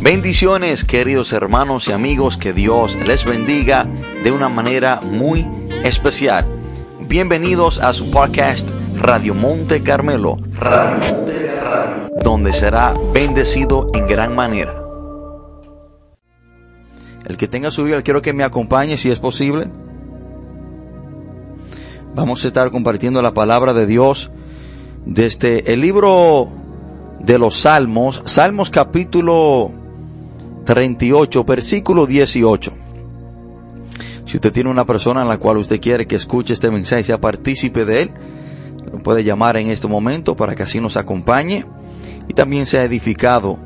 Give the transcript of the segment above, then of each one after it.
Bendiciones queridos hermanos y amigos, que Dios les bendiga de una manera muy especial. Bienvenidos a su podcast Radio Monte Carmelo, donde será bendecido en gran manera. El que tenga su vida, quiero que me acompañe si es posible. Vamos a estar compartiendo la palabra de Dios desde el libro de los Salmos, Salmos capítulo 38, versículo 18. Si usted tiene una persona en la cual usted quiere que escuche este mensaje, sea partícipe de él, lo puede llamar en este momento para que así nos acompañe y también sea edificado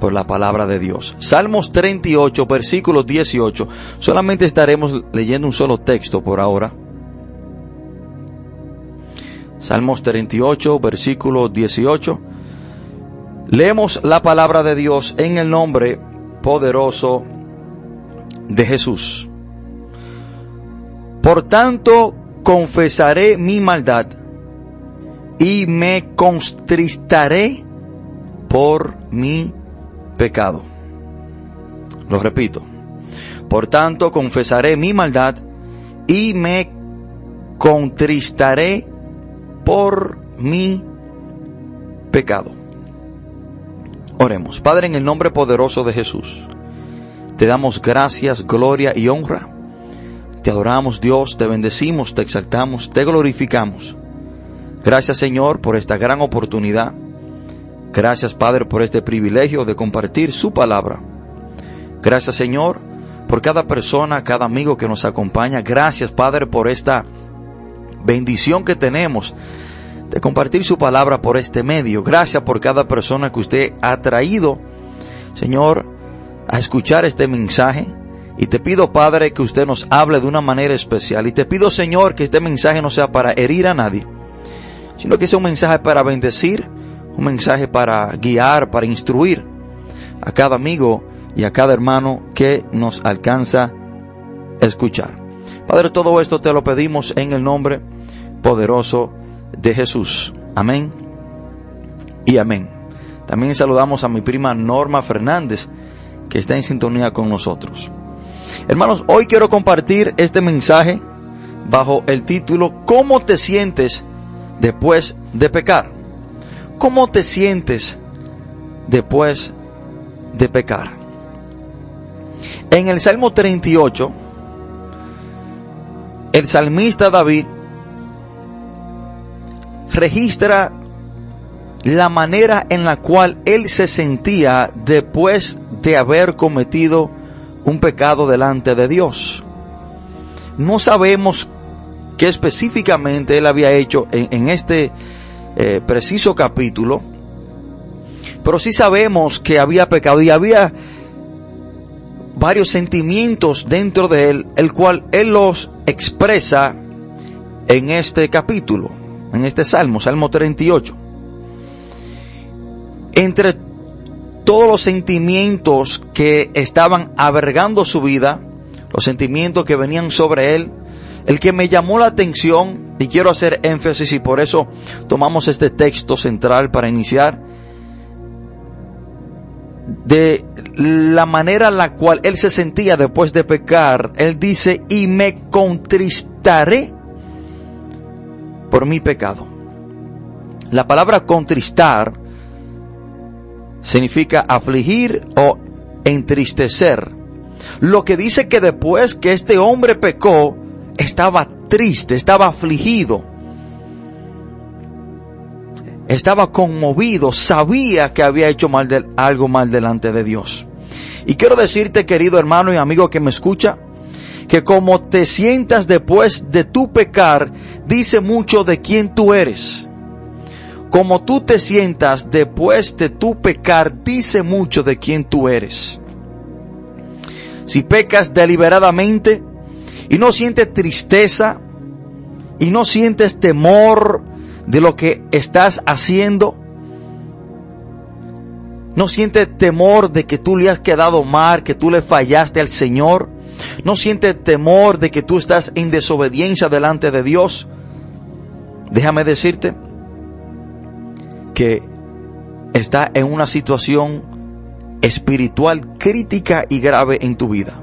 por la palabra de Dios. Salmos 38, versículo 18. Solamente estaremos leyendo un solo texto por ahora. Salmos 38, versículo 18. Leemos la palabra de Dios en el nombre poderoso de Jesús. Por tanto, confesaré mi maldad y me contristaré por mi pecado. Lo repito. Por tanto, confesaré mi maldad y me contristaré por mi pecado. Oremos. Padre, en el nombre poderoso de Jesús, te damos gracias, gloria y honra. Te adoramos Dios, te bendecimos, te exaltamos, te glorificamos. Gracias Señor por esta gran oportunidad. Gracias Padre por este privilegio de compartir su palabra. Gracias Señor por cada persona, cada amigo que nos acompaña. Gracias Padre por esta bendición que tenemos de compartir su palabra por este medio. Gracias por cada persona que usted ha traído, Señor, a escuchar este mensaje. Y te pido, Padre, que usted nos hable de una manera especial. Y te pido, Señor, que este mensaje no sea para herir a nadie, sino que sea un mensaje para bendecir, un mensaje para guiar, para instruir a cada amigo y a cada hermano que nos alcanza a escuchar. Padre, todo esto te lo pedimos en el nombre poderoso de Jesús. Amén y amén. También saludamos a mi prima Norma Fernández, que está en sintonía con nosotros. Hermanos, hoy quiero compartir este mensaje bajo el título ¿Cómo te sientes después de pecar? ¿Cómo te sientes después de pecar? En el Salmo 38, el salmista David registra la manera en la cual él se sentía después de haber cometido un pecado delante de Dios. No sabemos qué específicamente él había hecho en, este eh, preciso capítulo, pero sí sabemos que había pecado y había varios sentimientos dentro de él, el cual él los expresa en este capítulo en este salmo, Salmo 38. Entre todos los sentimientos que estaban avergando su vida, los sentimientos que venían sobre él, el que me llamó la atención, y quiero hacer énfasis y por eso tomamos este texto central para iniciar, de la manera en la cual él se sentía después de pecar, él dice, y me contristaré por mi pecado. La palabra contristar significa afligir o entristecer. Lo que dice que después que este hombre pecó, estaba triste, estaba afligido, estaba conmovido, sabía que había hecho mal algo mal delante de Dios. Y quiero decirte, querido hermano y amigo que me escucha, que como te sientas después de tu pecar, dice mucho de quién tú eres. Como tú te sientas después de tu pecar, dice mucho de quién tú eres. Si pecas deliberadamente y no sientes tristeza y no sientes temor de lo que estás haciendo, no sientes temor de que tú le has quedado mal, que tú le fallaste al Señor, no siente temor de que tú estás en desobediencia delante de Dios. Déjame decirte que está en una situación espiritual crítica y grave en tu vida.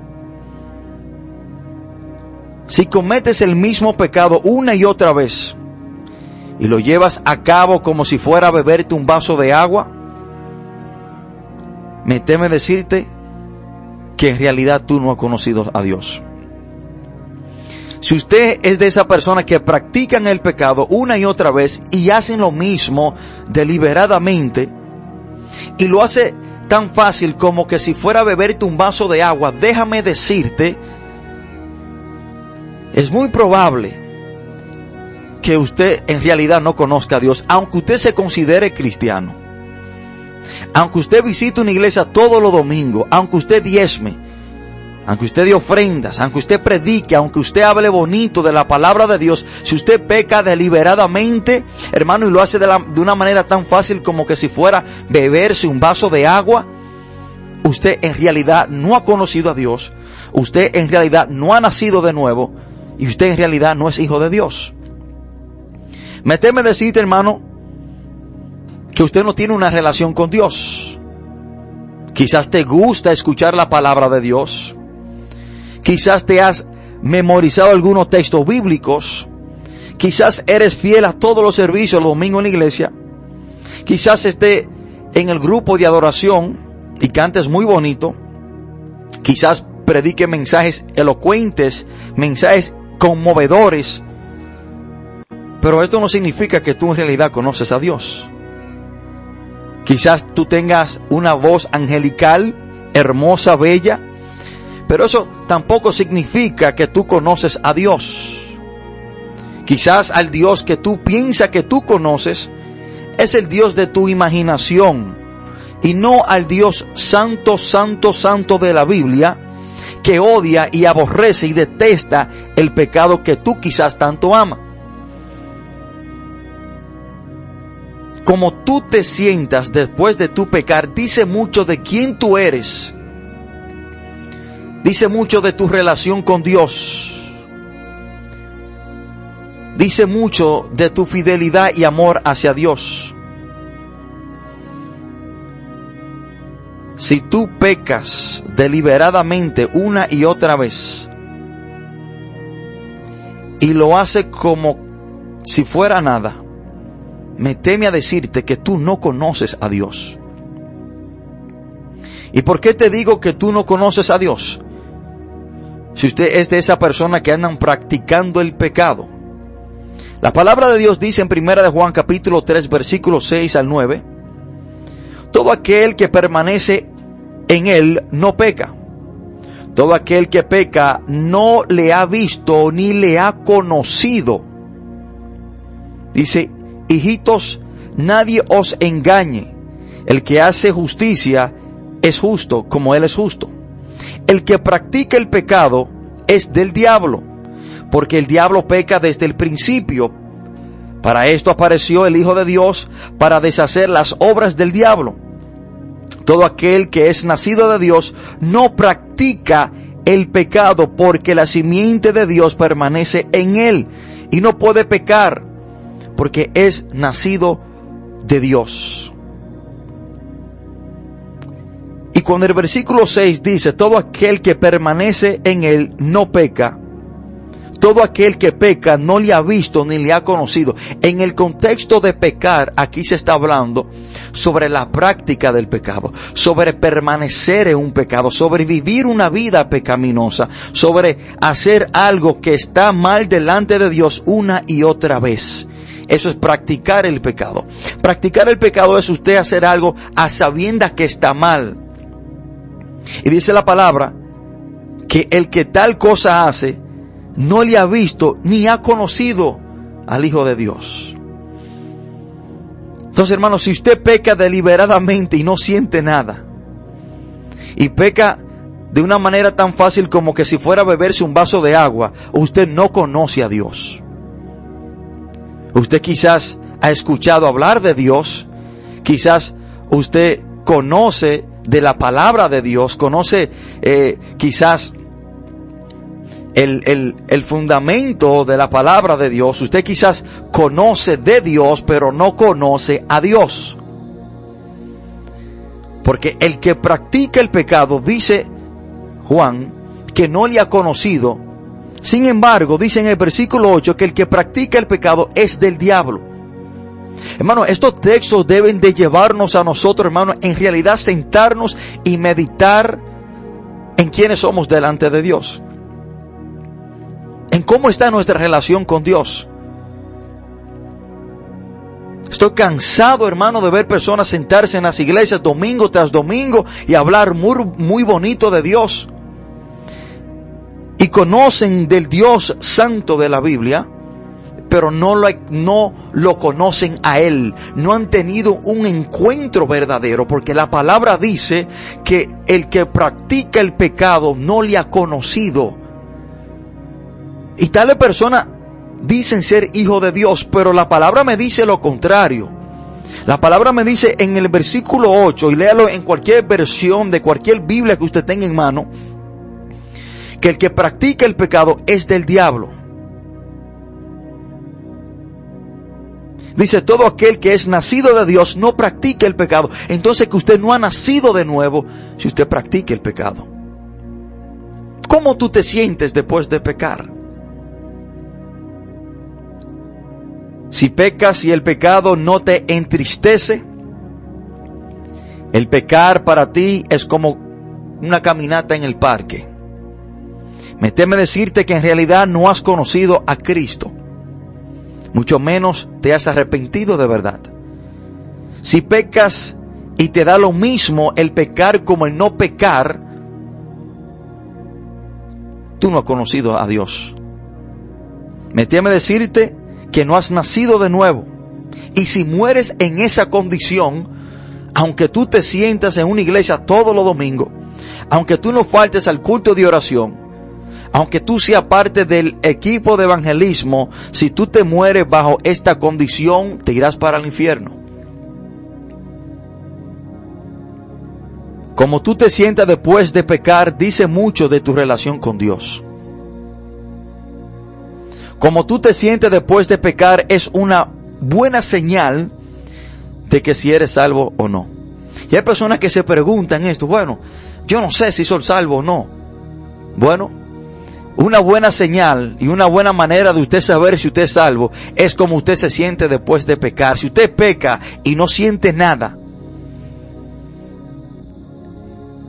Si cometes el mismo pecado una y otra vez y lo llevas a cabo como si fuera a beberte un vaso de agua, me teme decirte que en realidad tú no has conocido a Dios. Si usted es de esa persona que practican el pecado una y otra vez y hacen lo mismo deliberadamente y lo hace tan fácil como que si fuera a beberte un vaso de agua, déjame decirte, es muy probable que usted en realidad no conozca a Dios, aunque usted se considere cristiano. Aunque usted visite una iglesia todos los domingos, aunque usted diezme, aunque usted dé ofrendas, aunque usted predique, aunque usted hable bonito de la palabra de Dios, si usted peca deliberadamente, hermano, y lo hace de, una manera tan fácil como que si fuera beberse un vaso de agua, usted en realidad no ha conocido a Dios, usted en realidad no ha nacido de nuevo, y usted en realidad no es hijo de Dios. Me teme decirte, hermano, que usted no tiene una relación con Dios. Quizás te gusta escuchar la palabra de Dios. Quizás te has memorizado algunos textos bíblicos. Quizás eres fiel a todos los servicios los domingos en la iglesia. Quizás esté en el grupo de adoración y cantes muy bonito. Quizás predique mensajes elocuentes, mensajes conmovedores. Pero esto no significa que tú en realidad conoces a Dios. Quizás tú tengas una voz angelical, hermosa, bella, pero eso tampoco significa que tú conoces a Dios. Quizás al Dios que tú piensas que tú conoces es el Dios de tu imaginación y no al Dios santo, santo, santo de la Biblia que odia y aborrece y detesta el pecado que tú quizás tanto amas. Como tú te sientas después de tu pecar, dice mucho de quién tú eres. Dice mucho de tu relación con Dios. Dice mucho de tu fidelidad y amor hacia Dios. Si tú pecas deliberadamente una y otra vez y lo haces como si fuera nada, me teme a decirte que tú no conoces a Dios. ¿Y por qué te digo que tú no conoces a Dios? Si usted es de esa persona que andan practicando el pecado. La palabra de Dios dice en primera de Juan capítulo 3 versículos 6 al 9, todo aquel que permanece en él no peca. Todo aquel que peca no le ha visto ni le ha conocido. Dice, hijitos, nadie os engañe. El que hace justicia es justo como Él es justo. El que practica el pecado es del diablo, porque el diablo peca desde el principio. Para esto apareció el Hijo de Dios, para deshacer las obras del diablo. Todo aquel que es nacido de Dios no practica el pecado porque la simiente de Dios permanece en él y no puede pecar porque es nacido de Dios. Y cuando el versículo 6 dice, todo aquel que permanece en él no peca, todo aquel que peca no le ha visto ni le ha conocido. En el contexto de pecar, aquí se está hablando sobre la práctica del pecado, sobre permanecer en un pecado, sobre vivir una vida pecaminosa, sobre hacer algo que está mal delante de Dios una y otra vez. Eso es practicar el pecado. Practicar el pecado es usted hacer algo a sabiendas que está mal. Y dice la palabra que el que tal cosa hace no le ha visto ni ha conocido al Hijo de Dios. Entonces, hermanos, si usted peca deliberadamente y no siente nada, y peca de una manera tan fácil como que si fuera a beberse un vaso de agua, usted no conoce a Dios. Usted quizás ha escuchado hablar de Dios, quizás usted conoce de la palabra de Dios, conoce eh, quizás el, el, el, fundamento de la palabra de Dios. Usted quizás conoce de Dios, pero no conoce a Dios. Porque el que practica el pecado, dice Juan, que no le ha conocido. Sin embargo, dice en el versículo 8 que el que practica el pecado es del diablo. Hermano, estos textos deben de llevarnos a nosotros, hermano, en realidad sentarnos y meditar en quiénes somos delante de Dios. En cómo está nuestra relación con Dios. Estoy cansado, hermano, de ver personas sentarse en las iglesias domingo tras domingo y hablar muy, muy bonito de Dios. Y conocen del Dios santo de la Biblia, pero no lo, no lo conocen a Él. No han tenido un encuentro verdadero, porque la palabra dice que el que practica el pecado no le ha conocido. Y tal persona dicen ser hijo de Dios, pero la palabra me dice lo contrario. La palabra me dice en el versículo 8, y léalo en cualquier versión de cualquier Biblia que usted tenga en mano, que el que practica el pecado es del diablo. Dice, todo aquel que es nacido de Dios no practica el pecado. Entonces que usted no ha nacido de nuevo si usted practica el pecado. ¿Cómo tú te sientes después de pecar? Si pecas y el pecado no te entristece, el pecar para ti es como una caminata en el parque. Me teme decirte que en realidad no has conocido a Cristo mucho menos te has arrepentido de verdad. Si pecas y te da lo mismo el pecar como el no pecar, tú no has conocido a Dios. Me teme decirte que no has nacido de nuevo. Y si mueres en esa condición, aunque tú te sientas en una iglesia todos los domingos, aunque tú no faltes al culto de oración, aunque tú seas parte del equipo de evangelismo, si tú te mueres bajo esta condición, te irás para el infierno. Como tú te sientas después de pecar, dice mucho de tu relación con Dios. Como tú te sientes después de pecar es una buena señal de que si eres salvo o no. Y hay personas que se preguntan esto, bueno, yo no sé si soy salvo o no. Bueno, una buena señal y una buena manera de usted saber si usted es salvo es como usted se siente después de pecar. Si usted peca y no siente nada,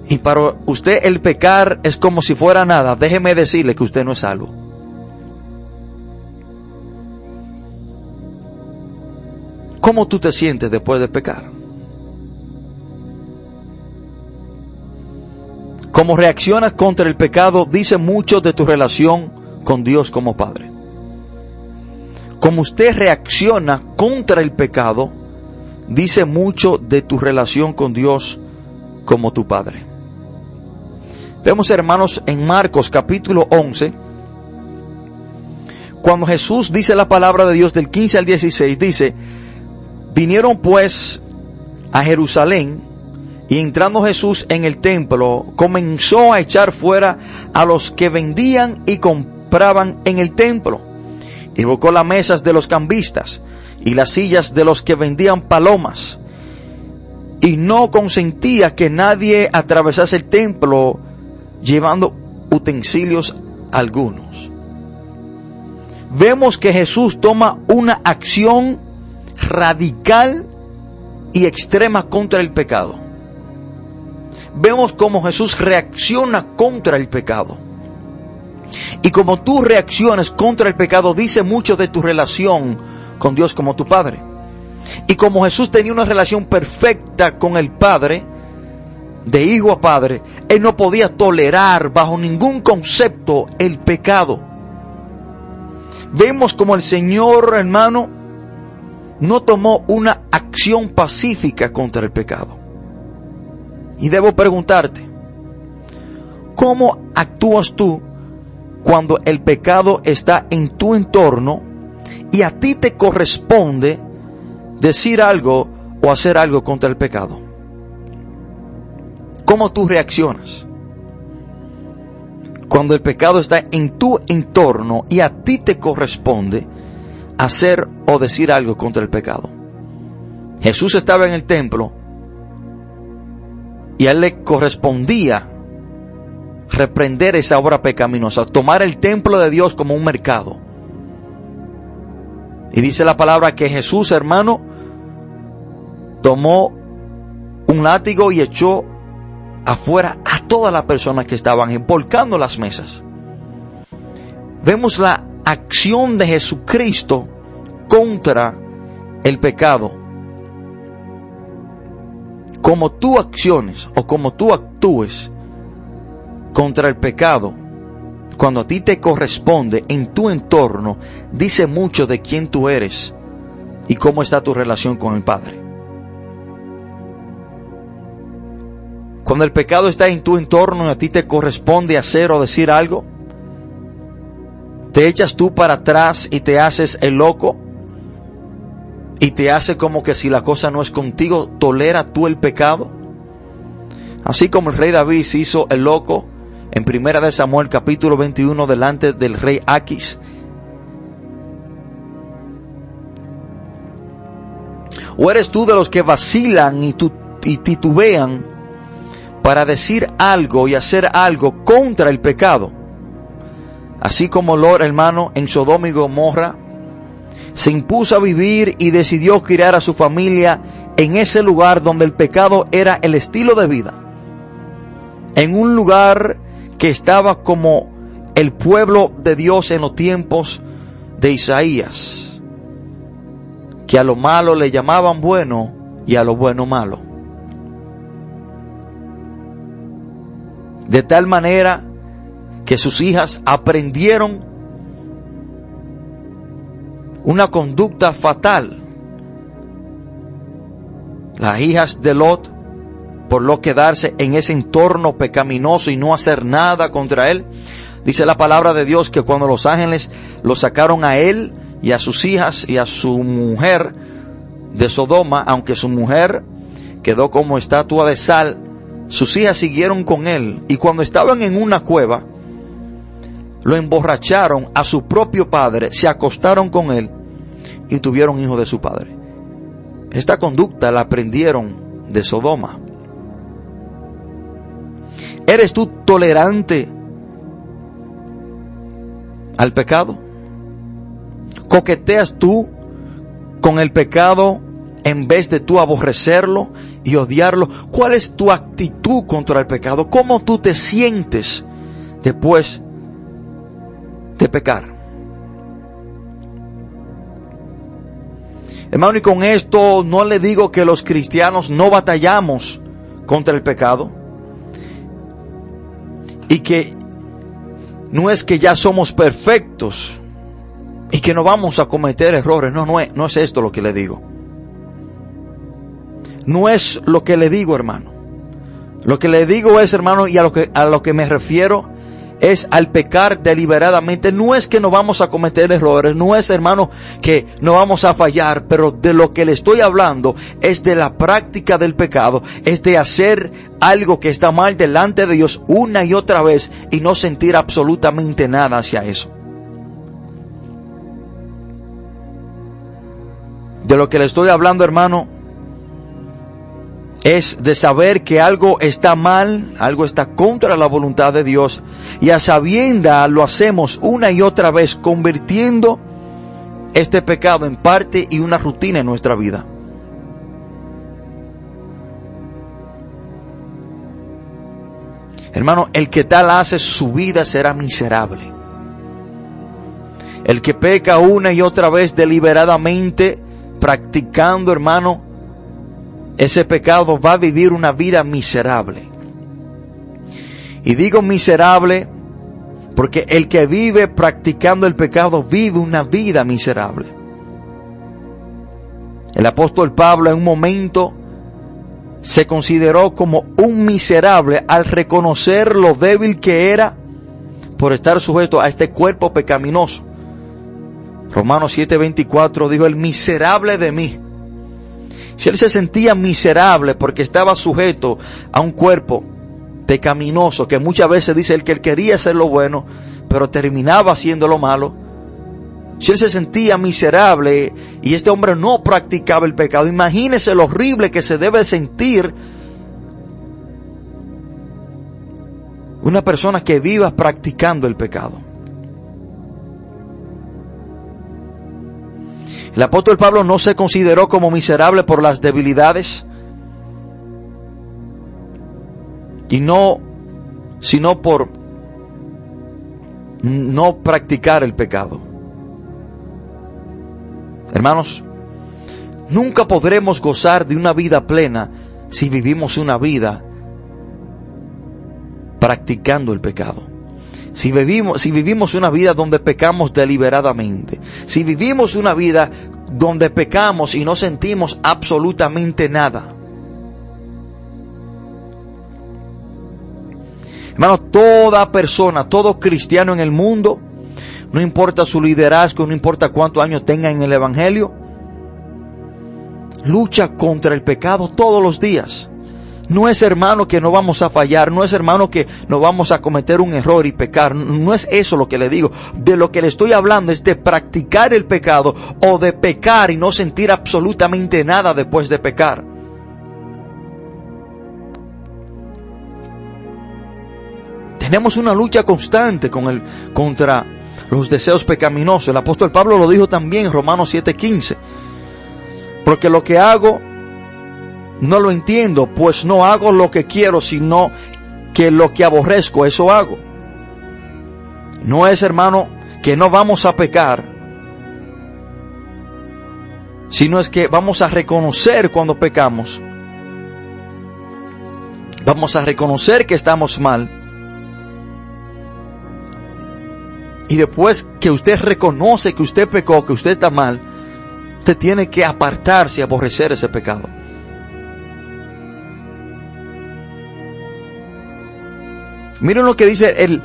y para usted el pecar es como si fuera nada, déjeme decirle que usted no es salvo. ¿Cómo tú te sientes después de pecar? Cómo reaccionas contra el pecado dice mucho de tu relación con Dios como Padre. Como usted reacciona contra el pecado dice mucho de tu relación con Dios como tu Padre. Vemos hermanos en Marcos capítulo 11, cuando Jesús dice la palabra de Dios del 15 al 16, dice, vinieron pues a Jerusalén y entrando Jesús en el templo, comenzó a echar fuera a los que vendían y compraban en el templo. Y buscó las mesas de los cambistas y las sillas de los que vendían palomas. Y no consentía que nadie atravesase el templo llevando utensilios algunos. Vemos que Jesús toma una acción radical y extrema contra el pecado vemos cómo Jesús reacciona contra el pecado. Y como tú reacciones contra el pecado dice mucho de tu relación con Dios como tu Padre. Y como Jesús tenía una relación perfecta con el Padre, de hijo a padre, Él no podía tolerar bajo ningún concepto el pecado. Vemos como el Señor, hermano, no tomó una acción pacífica contra el pecado. Y debo preguntarte, ¿cómo actúas tú cuando el pecado está en tu entorno y a ti te corresponde decir algo o hacer algo contra el pecado? ¿Cómo tú reaccionas? Cuando el pecado está en tu entorno y a ti te corresponde hacer o decir algo contra el pecado. Jesús estaba en el templo Y a él le correspondía reprender esa obra pecaminosa, tomar el templo de Dios como un mercado. Y dice la palabra que Jesús, hermano, tomó un látigo y echó afuera a todas las personas que estaban empolcando las mesas. Vemos la acción de Jesucristo contra el pecado. Como tú acciones o como tú actúes contra el pecado, cuando a ti te corresponde en tu entorno, dice mucho de quién tú eres y cómo está tu relación con el Padre. Cuando el pecado está en tu entorno y a ti te corresponde hacer o decir algo, te echas tú para atrás y te haces el loco y te hace como que si la cosa no es contigo, tolera tú el pecado. Así como el rey David se hizo el loco en primera de Samuel capítulo 21 delante del rey Aquis. ¿O eres tú de los que vacilan y, y titubean para decir algo y hacer algo contra el pecado? Así como Lord hermano en Sodoma y Gomorra se impuso a vivir y decidió criar a su familia en ese lugar donde el pecado era el estilo de vida. En un lugar que estaba como el pueblo de Dios en los tiempos de Isaías, que a lo malo le llamaban bueno y a lo bueno malo. De tal manera que sus hijas aprendieron una conducta fatal. Las hijas de Lot, por lo quedarse en ese entorno pecaminoso y no hacer nada contra él, dice la palabra de Dios que cuando los ángeles lo sacaron a él y a sus hijas y a su mujer de Sodoma, aunque su mujer quedó como estatua de sal, sus hijas siguieron con él y cuando estaban en una cueva, lo emborracharon a su propio padre, se acostaron con él y tuvieron hijo de su padre. Esta conducta la aprendieron de Sodoma. ¿Eres tú tolerante al pecado? ¿Coqueteas tú con el pecado en vez de tú aborrecerlo y odiarlo? ¿Cuál es tu actitud contra el pecado? ¿Cómo tú te sientes después de pecar. Hermano, y con esto no le digo que los cristianos no batallamos contra el pecado y que no es que ya somos perfectos y que no vamos a cometer errores. No, no es, no es esto lo que le digo. No es lo que le digo, hermano. Lo que le digo es, hermano, y a lo que, a lo que me refiero es al pecar deliberadamente. No es que no vamos a cometer errores, no es hermano que no vamos a fallar, pero de lo que le estoy hablando es de la práctica del pecado, es de hacer algo que está mal delante de Dios una y otra vez y no sentir absolutamente nada hacia eso. De lo que le estoy hablando hermano es de saber que algo está mal, algo está contra la voluntad de Dios y a sabienda lo hacemos una y otra vez convirtiendo este pecado en parte y una rutina en nuestra vida. Hermano, el que tal hace su vida será miserable. El que peca una y otra vez deliberadamente, practicando, hermano, ese pecado va a vivir una vida miserable. Y digo miserable porque el que vive practicando el pecado vive una vida miserable. El apóstol Pablo en un momento se consideró como un miserable al reconocer lo débil que era por estar sujeto a este cuerpo pecaminoso. Romanos 7:24 dijo, el miserable de mí si él se sentía miserable porque estaba sujeto a un cuerpo pecaminoso, que muchas veces dice él que él quería hacer lo bueno, pero terminaba haciendo lo malo. Si él se sentía miserable y este hombre no practicaba el pecado, imagínese lo horrible que se debe sentir Una persona que viva practicando el pecado. El apóstol Pablo no se consideró como miserable por las debilidades y no, sino por no practicar el pecado. Hermanos, nunca podremos gozar de una vida plena si vivimos una vida practicando el pecado. Si vivimos, si vivimos una vida donde pecamos deliberadamente, si vivimos una vida donde pecamos y no sentimos absolutamente nada. Hermano, toda persona, todo cristiano en el mundo, no importa su liderazgo, no importa cuántos años tenga en el Evangelio, lucha contra el pecado todos los días. No es hermano que no vamos a fallar, no es hermano que no vamos a cometer un error y pecar, no es eso lo que le digo. De lo que le estoy hablando es de practicar el pecado o de pecar y no sentir absolutamente nada después de pecar. Tenemos una lucha constante con el, contra los deseos pecaminosos. El apóstol Pablo lo dijo también en Romanos 7:15. Porque lo que hago no lo entiendo, pues no hago lo que quiero, sino que lo que aborrezco, eso hago. No es, hermano, que no vamos a pecar, sino es que vamos a reconocer cuando pecamos. Vamos a reconocer que estamos mal. Y después que usted reconoce que usted pecó, que usted está mal, usted tiene que apartarse y aborrecer ese pecado. Miren lo que dice el,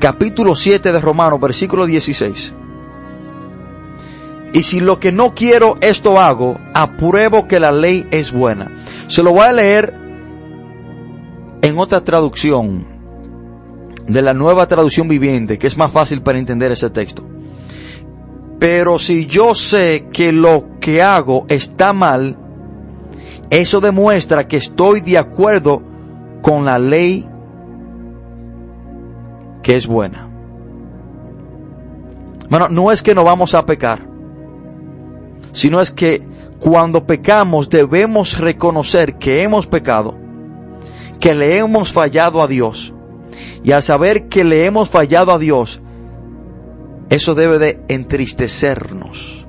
capítulo 7 de Romanos, versículo 16. Y si lo que no quiero esto hago, apruebo que la ley es buena. Se lo voy a leer en otra traducción de la nueva traducción viviente, que es más fácil para entender ese texto. Pero si yo sé que lo que hago está mal, eso demuestra que estoy de acuerdo con la ley que es buena. Bueno, no es que no vamos a pecar, sino es que cuando pecamos debemos reconocer que hemos pecado, que le hemos fallado a Dios. Y al saber que le hemos fallado a Dios, eso debe de entristecernos.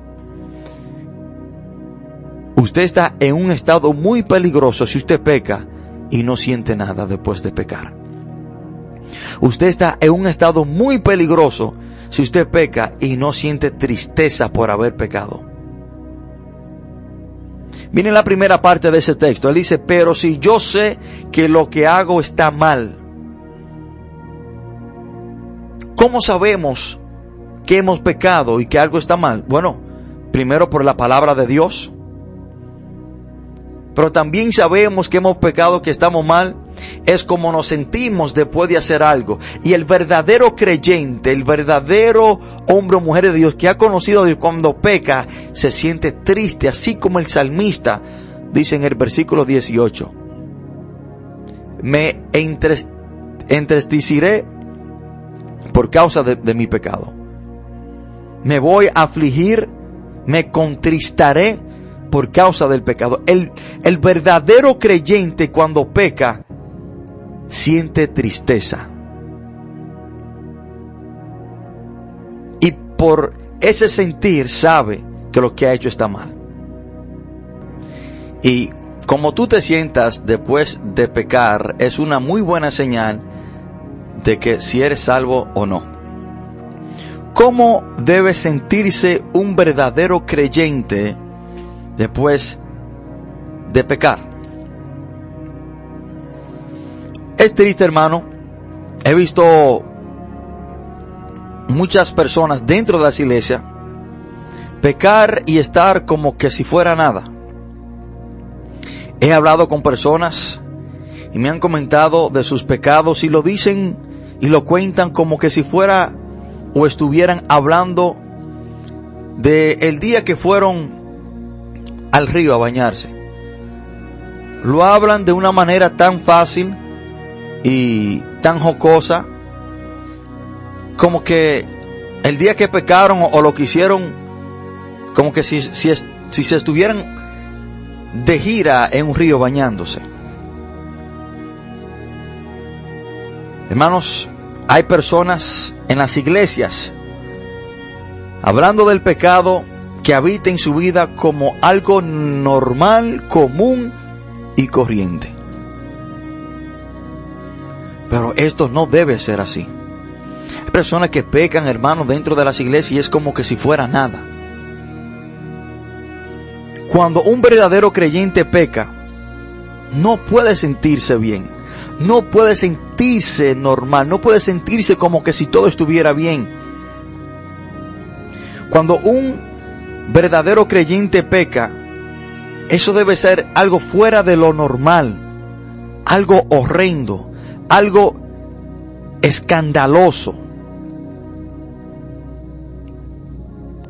Usted está en un estado muy peligroso si usted peca y no siente nada después de pecar. Usted está en un estado muy peligroso si usted peca y no siente tristeza por haber pecado. Miren la primera parte de ese texto. Él dice, pero si yo sé que lo que hago está mal, ¿cómo sabemos que hemos pecado y que algo está mal? Bueno, primero por la palabra de Dios. Pero también sabemos que hemos pecado, que estamos mal. Es como nos sentimos después de hacer algo. Y el verdadero creyente, el verdadero hombre o mujer de Dios que ha conocido a Dios cuando peca, se siente triste, así como el salmista dice en el versículo 18. Me entristeciré por causa de, de mi pecado. Me voy a afligir, me contristaré por causa del pecado. El, el verdadero creyente cuando peca siente tristeza. Y por ese sentir sabe que lo que ha hecho está mal. Y como tú te sientas después de pecar es una muy buena señal de que si eres salvo o no. ¿Cómo debe sentirse un verdadero creyente después de pecar. Es triste, hermano. He visto muchas personas dentro de las iglesias pecar y estar como que si fuera nada. He hablado con personas y me han comentado de sus pecados y lo dicen y lo cuentan como que si fuera o estuvieran hablando de el día que fueron al río a bañarse. Lo hablan de una manera tan fácil y tan jocosa, como que el día que pecaron o, lo que hicieron, como que si, si, si se estuvieran de gira en un río bañándose. Hermanos, hay personas en las iglesias hablando del pecado que habita en su vida como algo normal, común y corriente. Pero esto no debe ser así. Hay personas que pecan, hermanos, dentro de las iglesias y es como que si fuera nada. Cuando un verdadero creyente peca, no puede sentirse bien, no puede sentirse normal, no puede sentirse como que si todo estuviera bien. Cuando un verdadero creyente peca, eso debe ser algo fuera de lo normal, algo horrendo, algo escandaloso.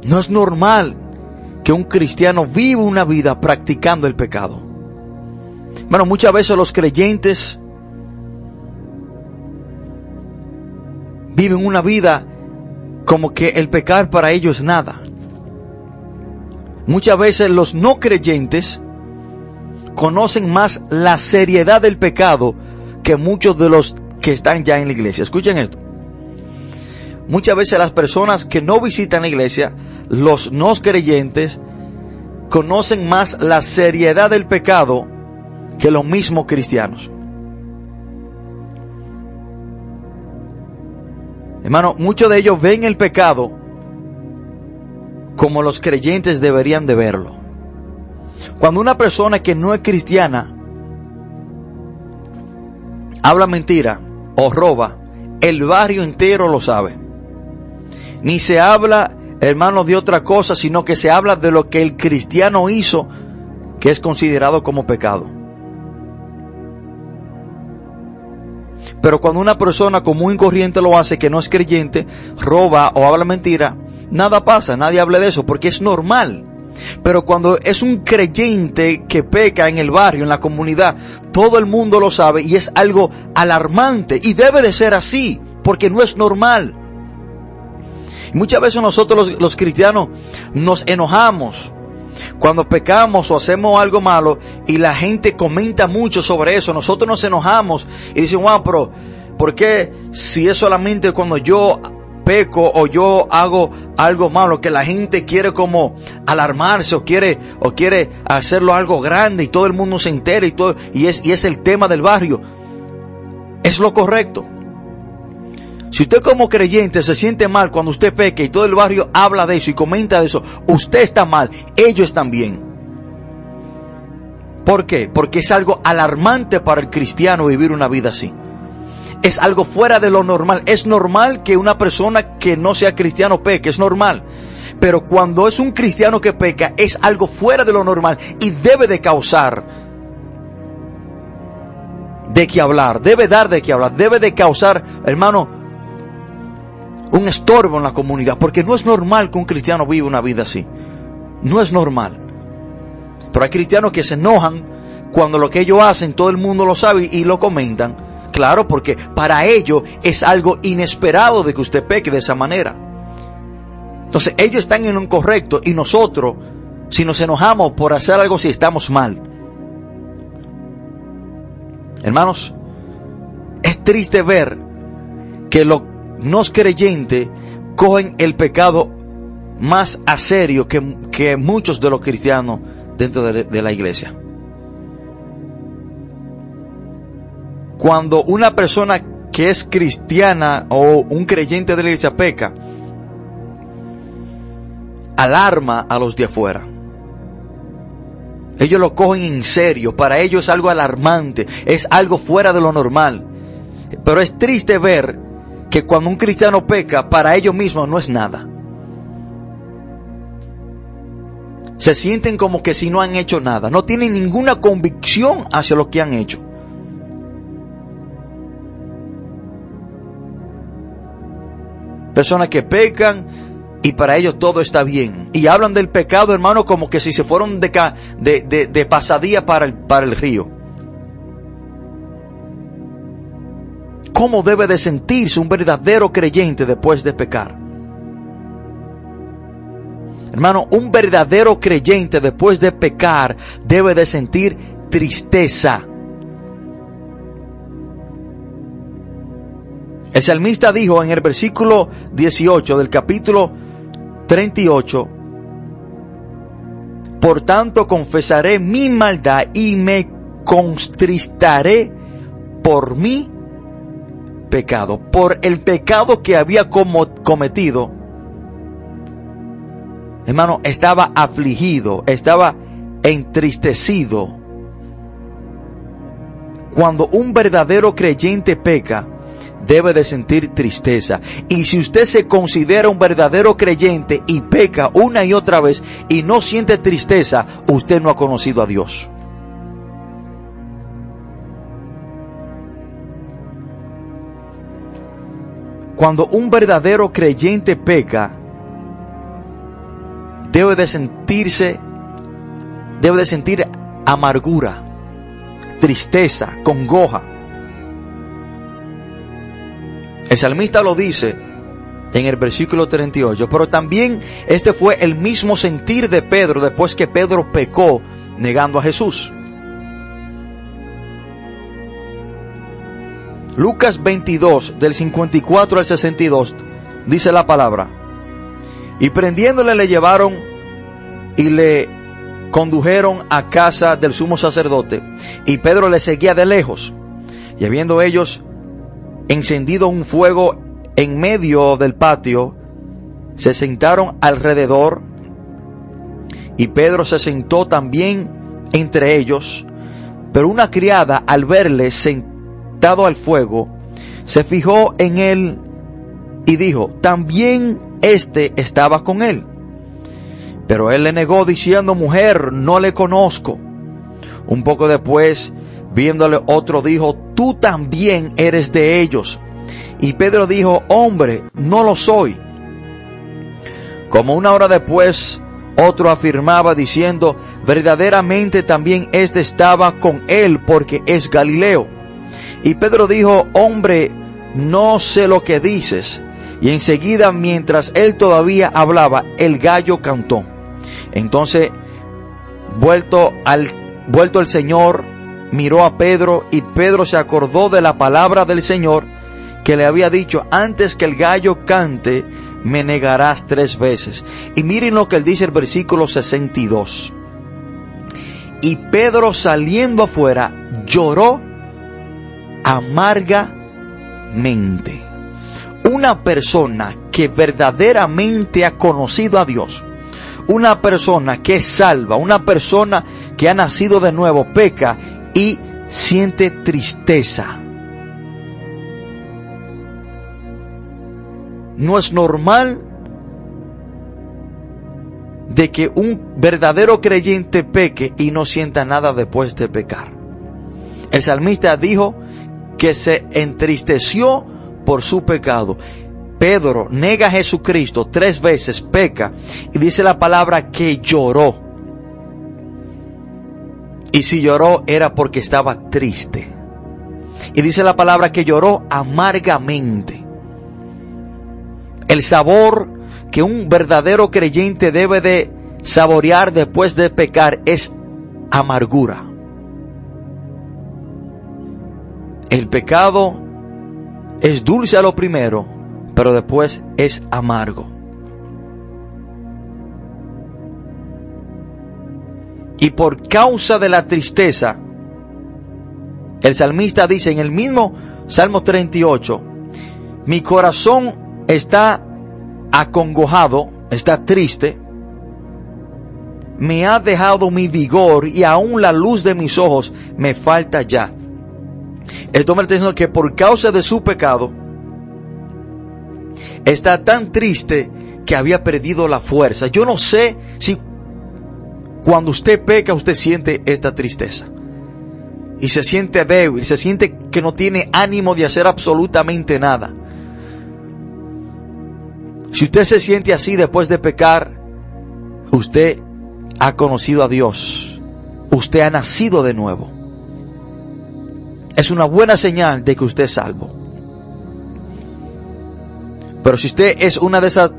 No es normal que un cristiano viva una vida practicando el pecado. Bueno, muchas veces los creyentes viven una vida como que el pecar para ellos es nada. Muchas veces los no creyentes conocen más la seriedad del pecado que muchos de los que están ya en la iglesia. Escuchen esto. Muchas veces las personas que no visitan la iglesia, los no creyentes, conocen más la seriedad del pecado que los mismos cristianos. Hermano, muchos de ellos ven el pecado como los creyentes deberían de verlo. Cuando una persona que no es cristiana habla mentira o roba, el barrio entero lo sabe. Ni se habla, hermano, de otra cosa, sino que se habla de lo que el cristiano hizo, que es considerado como pecado. Pero cuando una persona común y corriente lo hace, que no es creyente, roba o habla mentira, nada pasa, nadie habla de eso, porque es normal. Pero cuando es un creyente que peca en el barrio, en la comunidad, todo el mundo lo sabe y es algo alarmante y debe de ser así, porque no es normal. Muchas veces nosotros los, los cristianos nos enojamos cuando pecamos o hacemos algo malo y la gente comenta mucho sobre eso, nosotros nos enojamos y dicen, wow, pero ¿por qué si es solamente cuando yo peco o yo hago algo malo que la gente quiere como alarmarse o quiere o quiere hacerlo algo grande y todo el mundo se entere y todo y es y es el tema del barrio. Es lo correcto. Si usted como creyente se siente mal cuando usted peca y todo el barrio habla de eso y comenta de eso, usted está mal, ellos bien. ¿Por qué? Porque es algo alarmante para el cristiano vivir una vida así es algo fuera de lo normal. Es normal que una persona que no sea cristiano peque, es normal. Pero cuando es un cristiano que peca, es algo fuera de lo normal y debe de causar de qué hablar, debe dar de qué hablar, debe de causar, hermano, un estorbo en la comunidad, porque no es normal que un cristiano viva una vida así. No es normal. Pero hay cristianos que se enojan cuando lo que ellos hacen todo el mundo lo sabe y lo comentan Claro, porque para ello es algo inesperado de que usted peque de esa manera. Entonces ellos están en lo incorrecto y nosotros, si nos enojamos por hacer algo, si estamos mal. Hermanos, es triste ver que los no creyentes cogen el pecado más a serio que, que muchos de los cristianos dentro de la iglesia. Cuando una persona que es cristiana o un creyente de la iglesia peca, alarma a los de afuera. Ellos lo cogen en serio, para ellos es algo alarmante, es algo fuera de lo normal. Pero es triste ver que cuando un cristiano peca, para ellos mismos no es nada. Se sienten como que si no han hecho nada, no tienen ninguna convicción hacia lo que han hecho. Personas que pecan y para ellos todo está bien. Y hablan del pecado, hermano, como que si se fueron de, de, de, pasadía para el, para el río. cómo debe de sentirse un verdadero creyente después de pecar. Hermano, un verdadero creyente después de pecar debe de sentir tristeza. El salmista dijo en el versículo 18 del capítulo 38, por tanto confesaré mi maldad y me contristaré por mi pecado, por el pecado que había cometido. Hermano, estaba afligido, estaba entristecido. Cuando un verdadero creyente peca, debe de sentir tristeza. Y si usted se considera un verdadero creyente y peca una y otra vez y no siente tristeza, usted no ha conocido a Dios. Cuando un verdadero creyente peca, debe de sentirse, debe de sentir amargura, tristeza, congoja. El salmista lo dice en el versículo 38, pero también este fue el mismo sentir de Pedro después que Pedro pecó negando a Jesús. Lucas 22 del 54 al 62 dice la palabra, y prendiéndole le llevaron y le condujeron a casa del sumo sacerdote, y Pedro le seguía de lejos, y habiendo ellos encendido un fuego en medio del patio, se sentaron alrededor y Pedro se sentó también entre ellos, pero una criada al verle sentado al fuego, se fijó en él y dijo, también éste estaba con él. Pero él le negó diciendo, mujer, no le conozco. Un poco después Viéndole otro dijo, tú también eres de ellos. Y Pedro dijo, hombre, no lo soy. Como una hora después, otro afirmaba diciendo, verdaderamente también éste estaba con él porque es Galileo. Y Pedro dijo, hombre, no sé lo que dices. Y enseguida, mientras él todavía hablaba, el gallo cantó. Entonces, vuelto al, vuelto el Señor, miró a Pedro y Pedro se acordó de la palabra del Señor que le había dicho, antes que el gallo cante, me negarás tres veces. Y miren lo que él dice el versículo 62. Y Pedro saliendo afuera lloró amargamente. Una persona que verdaderamente ha conocido a Dios, una persona que es salva, una persona que ha nacido de nuevo, peca y siente tristeza. No es normal de que un verdadero creyente peque y no sienta nada después de pecar. El salmista dijo que se entristeció por su pecado. Pedro nega a Jesucristo tres veces, peca, y dice la palabra que lloró. Y si lloró era porque estaba triste. Y dice la palabra que lloró amargamente. El sabor que un verdadero creyente debe de saborear después de pecar es amargura. El pecado es dulce a lo primero, pero después es amargo. Y por causa de la tristeza, el salmista dice en el mismo Salmo 38, mi corazón está acongojado, está triste, me ha dejado mi vigor y aún la luz de mis ojos me falta ya. El hombre está diciendo que por causa de su pecado, está tan triste que había perdido la fuerza. Yo no sé si cuando usted peca, usted siente esta tristeza. Y se siente débil, se siente que no tiene ánimo de hacer absolutamente nada. Si usted se siente así después de pecar, usted ha conocido a Dios. Usted ha nacido de nuevo. Es una buena señal de que usted es salvo. Pero si usted es una de esas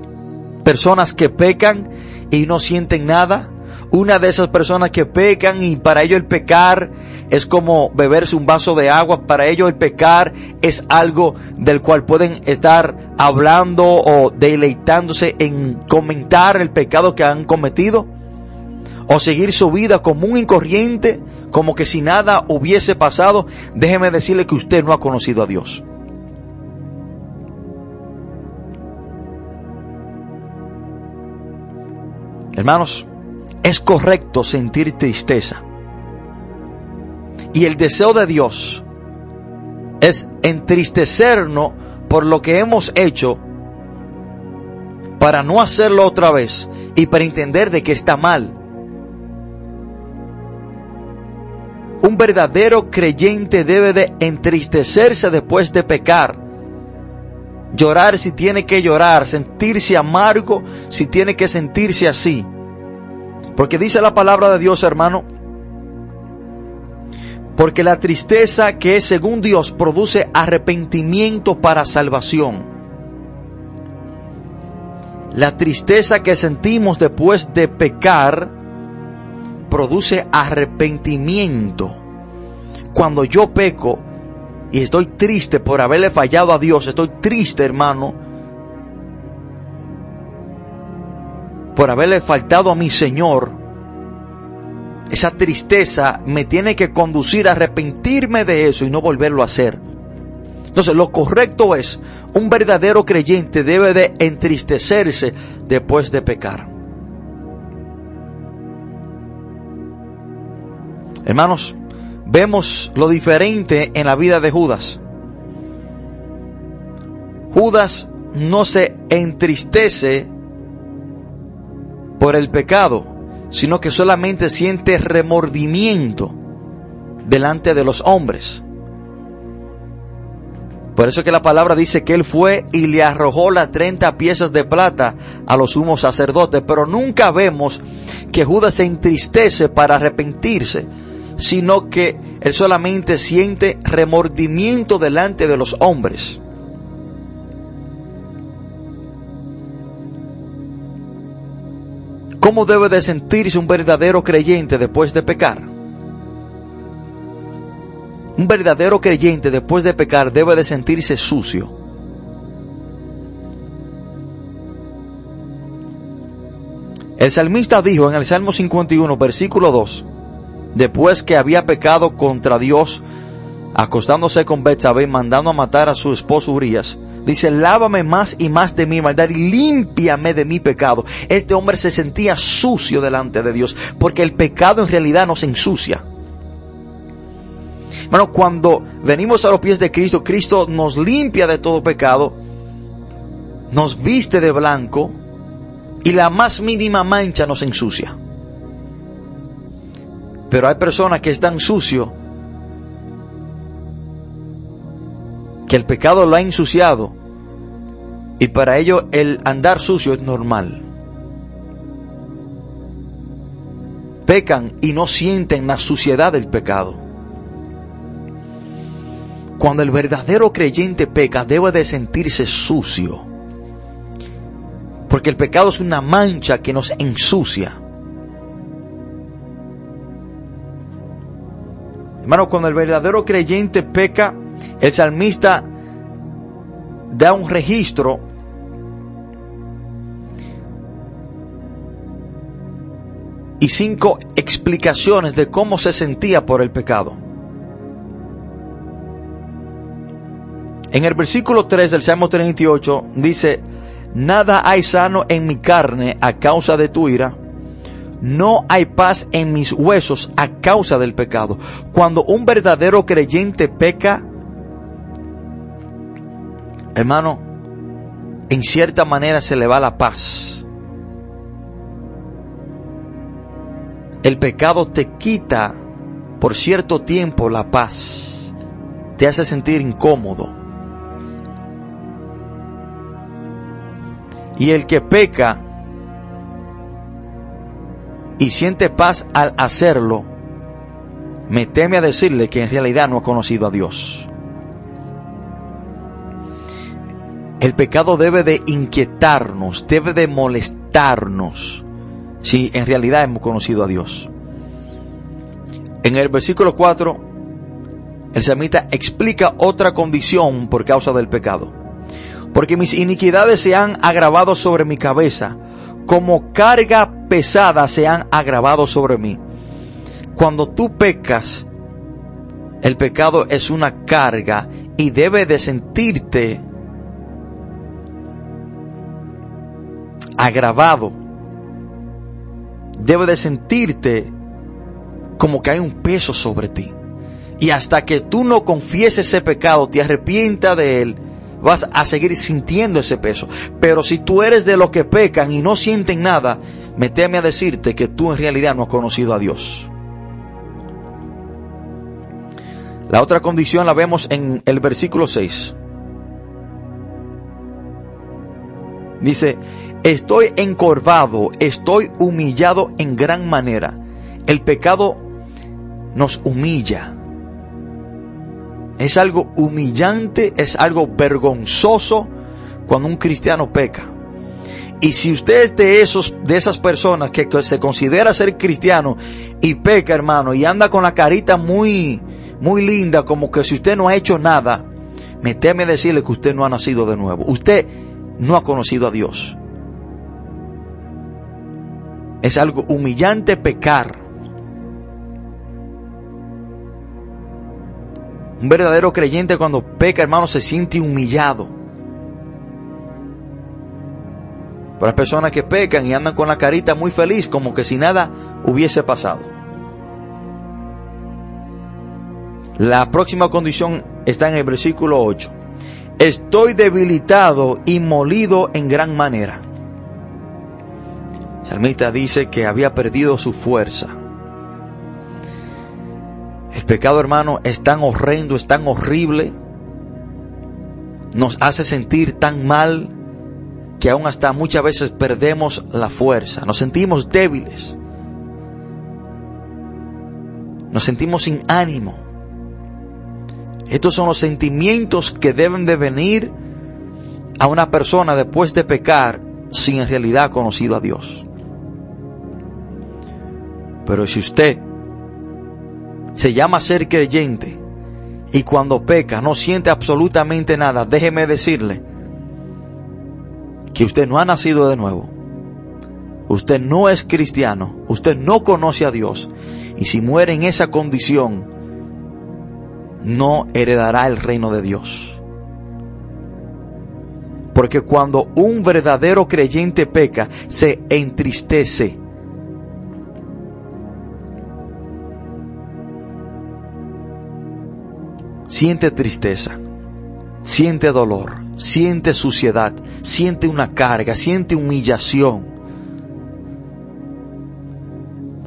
personas que pecan y no sienten nada, una de esas personas que pecan y para ello el pecar es como beberse un vaso de agua, para ello el pecar es algo del cual pueden estar hablando o deleitándose en comentar el pecado que han cometido o seguir su vida común y corriente como que si nada hubiese pasado, déjeme decirle que usted no ha conocido a Dios. Hermanos, es correcto sentir tristeza. Y el deseo de Dios es entristecernos por lo que hemos hecho para no hacerlo otra vez y para entender de que está mal. Un verdadero creyente debe de entristecerse después de pecar. Llorar si tiene que llorar, sentirse amargo si tiene que sentirse así. Porque dice la palabra de Dios, hermano, porque la tristeza que es según Dios produce arrepentimiento para salvación. La tristeza que sentimos después de pecar produce arrepentimiento. Cuando yo peco y estoy triste por haberle fallado a Dios, estoy triste hermano, por haberle faltado a mi Señor, esa tristeza me tiene que conducir a arrepentirme de eso y no volverlo a hacer. Entonces, lo correcto es, un verdadero creyente debe de entristecerse después de pecar. Hermanos, vemos lo diferente en la vida de Judas. Judas no se entristece por el pecado, sino que solamente siente remordimiento delante de los hombres. Por eso que la palabra dice que él fue y le arrojó las 30 piezas de plata a los sumos sacerdotes, pero nunca vemos que Judas se entristece para arrepentirse, sino que él solamente siente remordimiento delante de los hombres. ¿Cómo debe de sentirse un verdadero creyente después de pecar? Un verdadero creyente después de pecar debe de sentirse sucio. El salmista dijo en el Salmo 51, versículo 2, después que había pecado contra Dios, acostándose con Betsabé, mandando a matar a su esposo Urias, dice, lávame más y más de mi maldad y límpiame de mi pecado. Este hombre se sentía sucio delante de Dios, porque el pecado en realidad nos ensucia. Bueno, cuando venimos a los pies de Cristo, Cristo nos limpia de todo pecado, nos viste de blanco y la más mínima mancha nos ensucia. Pero hay personas que están sucios, que el pecado lo ha ensuciado y para ello el andar sucio es normal. Pecan y no sienten la suciedad del pecado. Cuando el verdadero creyente peca, debe de sentirse sucio. Porque el pecado es una mancha que nos ensucia. Hermano, cuando el verdadero creyente peca, el salmista da un registro y cinco explicaciones de cómo se sentía por el pecado. En el versículo 3 del Salmo 38 dice, Nada hay sano en mi carne a causa de tu ira, no hay paz en mis huesos a causa del pecado. Cuando un verdadero creyente peca, hermano, en cierta manera se le va la paz. El pecado te quita por cierto tiempo la paz, te hace sentir incómodo. Y el que peca y siente paz al hacerlo, me teme a decirle que en realidad no ha conocido a Dios. El pecado debe de inquietarnos, debe de molestarnos, si en realidad hemos conocido a Dios. En el versículo 4, el samita explica otra condición por causa del pecado. Porque mis iniquidades se han agravado sobre mi cabeza, como carga pesada se han agravado sobre mí. Cuando tú pecas, el pecado es una carga y debe de sentirte agravado. Debe de sentirte como que hay un peso sobre ti. Y hasta que tú no confieses ese pecado, te arrepientas de él, vas a seguir sintiendo ese peso. Pero si tú eres de los que pecan y no sienten nada, me teme a decirte que tú en realidad no has conocido a Dios. La otra condición la vemos en el versículo 6. Dice, estoy encorvado, estoy humillado en gran manera. El pecado nos humilla. Es algo humillante, es algo vergonzoso cuando un cristiano peca. Y si usted es de esos, de esas personas que, se considera ser cristiano y peca, hermano, y anda con la carita muy, muy linda, como que si usted no ha hecho nada, me teme decirle que usted no ha nacido de nuevo. Usted no ha conocido a Dios. Es algo humillante pecar. Un verdadero creyente cuando peca, hermano, se siente humillado. Para las personas que pecan y andan con la carita muy feliz, como que si nada hubiese pasado. La próxima condición está en el versículo 8. Estoy debilitado y molido en gran manera. El salmista dice que había perdido su fuerza. El pecado, hermano, es tan horrendo, es tan horrible. Nos hace sentir tan mal que aún hasta muchas veces perdemos la fuerza. Nos sentimos débiles. Nos sentimos sin ánimo. Estos son los sentimientos que deben de venir a una persona después de pecar sin en realidad conocido a Dios. Pero si usted se llama ser creyente y cuando peca no siente absolutamente nada, déjeme decirle que usted no ha nacido de nuevo. Usted no es cristiano, usted no conoce a Dios y si muere en esa condición, no heredará el reino de Dios. Porque cuando un verdadero creyente peca, se entristece. Siente tristeza, siente dolor, siente suciedad, siente una carga, siente humillación.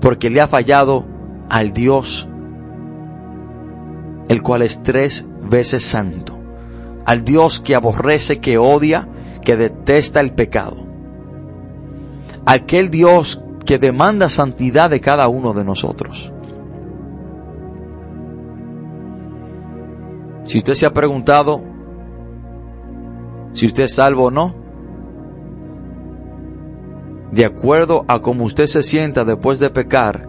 Porque le ha fallado al Dios el cual es tres veces santo, al Dios que aborrece, que odia, que detesta el pecado, aquel Dios que demanda santidad de cada uno de nosotros. Si usted se ha preguntado si usted es salvo o no, de acuerdo a cómo usted se sienta después de pecar,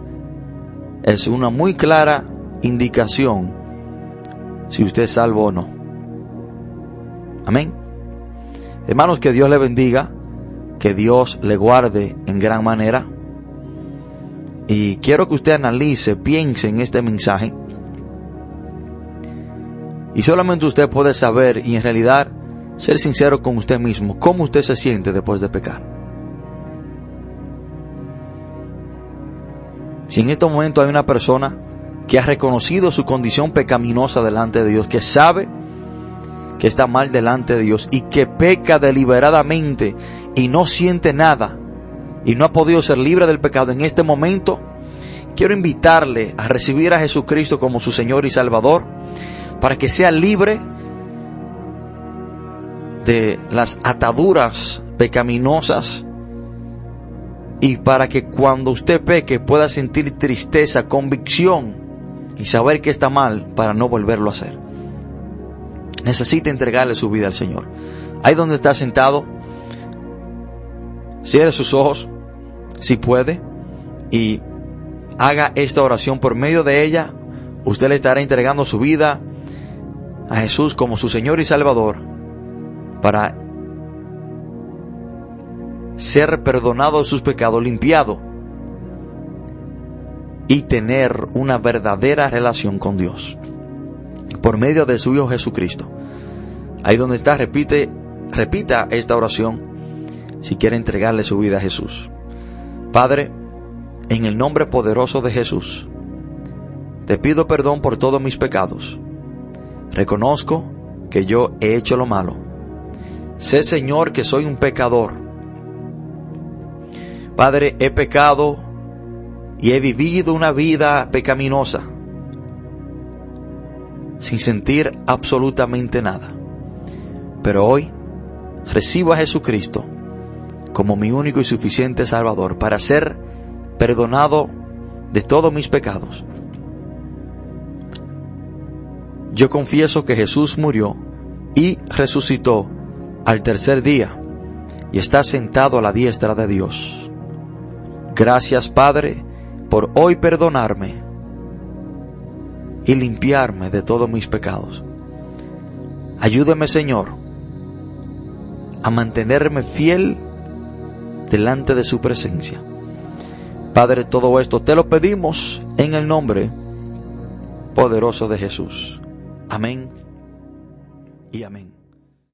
es una muy clara indicación si usted es salvo o no. Amén. Hermanos, que Dios le bendiga, que Dios le guarde en gran manera. Y quiero que usted analice, piense en este mensaje. Y solamente usted puede saber y en realidad ser sincero con usted mismo, cómo usted se siente después de pecar. Si en este momento hay una persona que ha reconocido su condición pecaminosa delante de Dios, que sabe que está mal delante de Dios y que peca deliberadamente y no siente nada y no ha podido ser libre del pecado en este momento, quiero invitarle a recibir a Jesucristo como su Señor y Salvador para que sea libre de las ataduras pecaminosas y para que cuando usted peque pueda sentir tristeza, convicción y saber que está mal para no volverlo a hacer. Necesita entregarle su vida al Señor. Ahí donde está sentado, cierre sus ojos, si puede, y haga esta oración. Por medio de ella, usted le estará entregando su vida a Jesús como su Señor y Salvador para ser perdonado de sus pecados, limpiado y tener una verdadera relación con Dios por medio de su Hijo Jesucristo. Ahí donde está, repite, repita esta oración si quiere entregarle su vida a Jesús. Padre, en el nombre poderoso de Jesús, te pido perdón por todos mis pecados. Reconozco que yo he hecho lo malo. Sé, Señor, que soy un pecador. Padre, he pecado y he vivido una vida pecaminosa, sin sentir absolutamente nada. Pero hoy recibo a Jesucristo como mi único y suficiente Salvador para ser perdonado de todos mis pecados. Yo confieso que Jesús murió y resucitó al tercer día y está sentado a la diestra de Dios. Gracias Padre por hoy perdonarme y limpiarme de todos mis pecados. Ayúdame Señor a mantenerme fiel delante de su presencia. Padre, todo esto te lo pedimos en el nombre poderoso de Jesús. Amén y amén.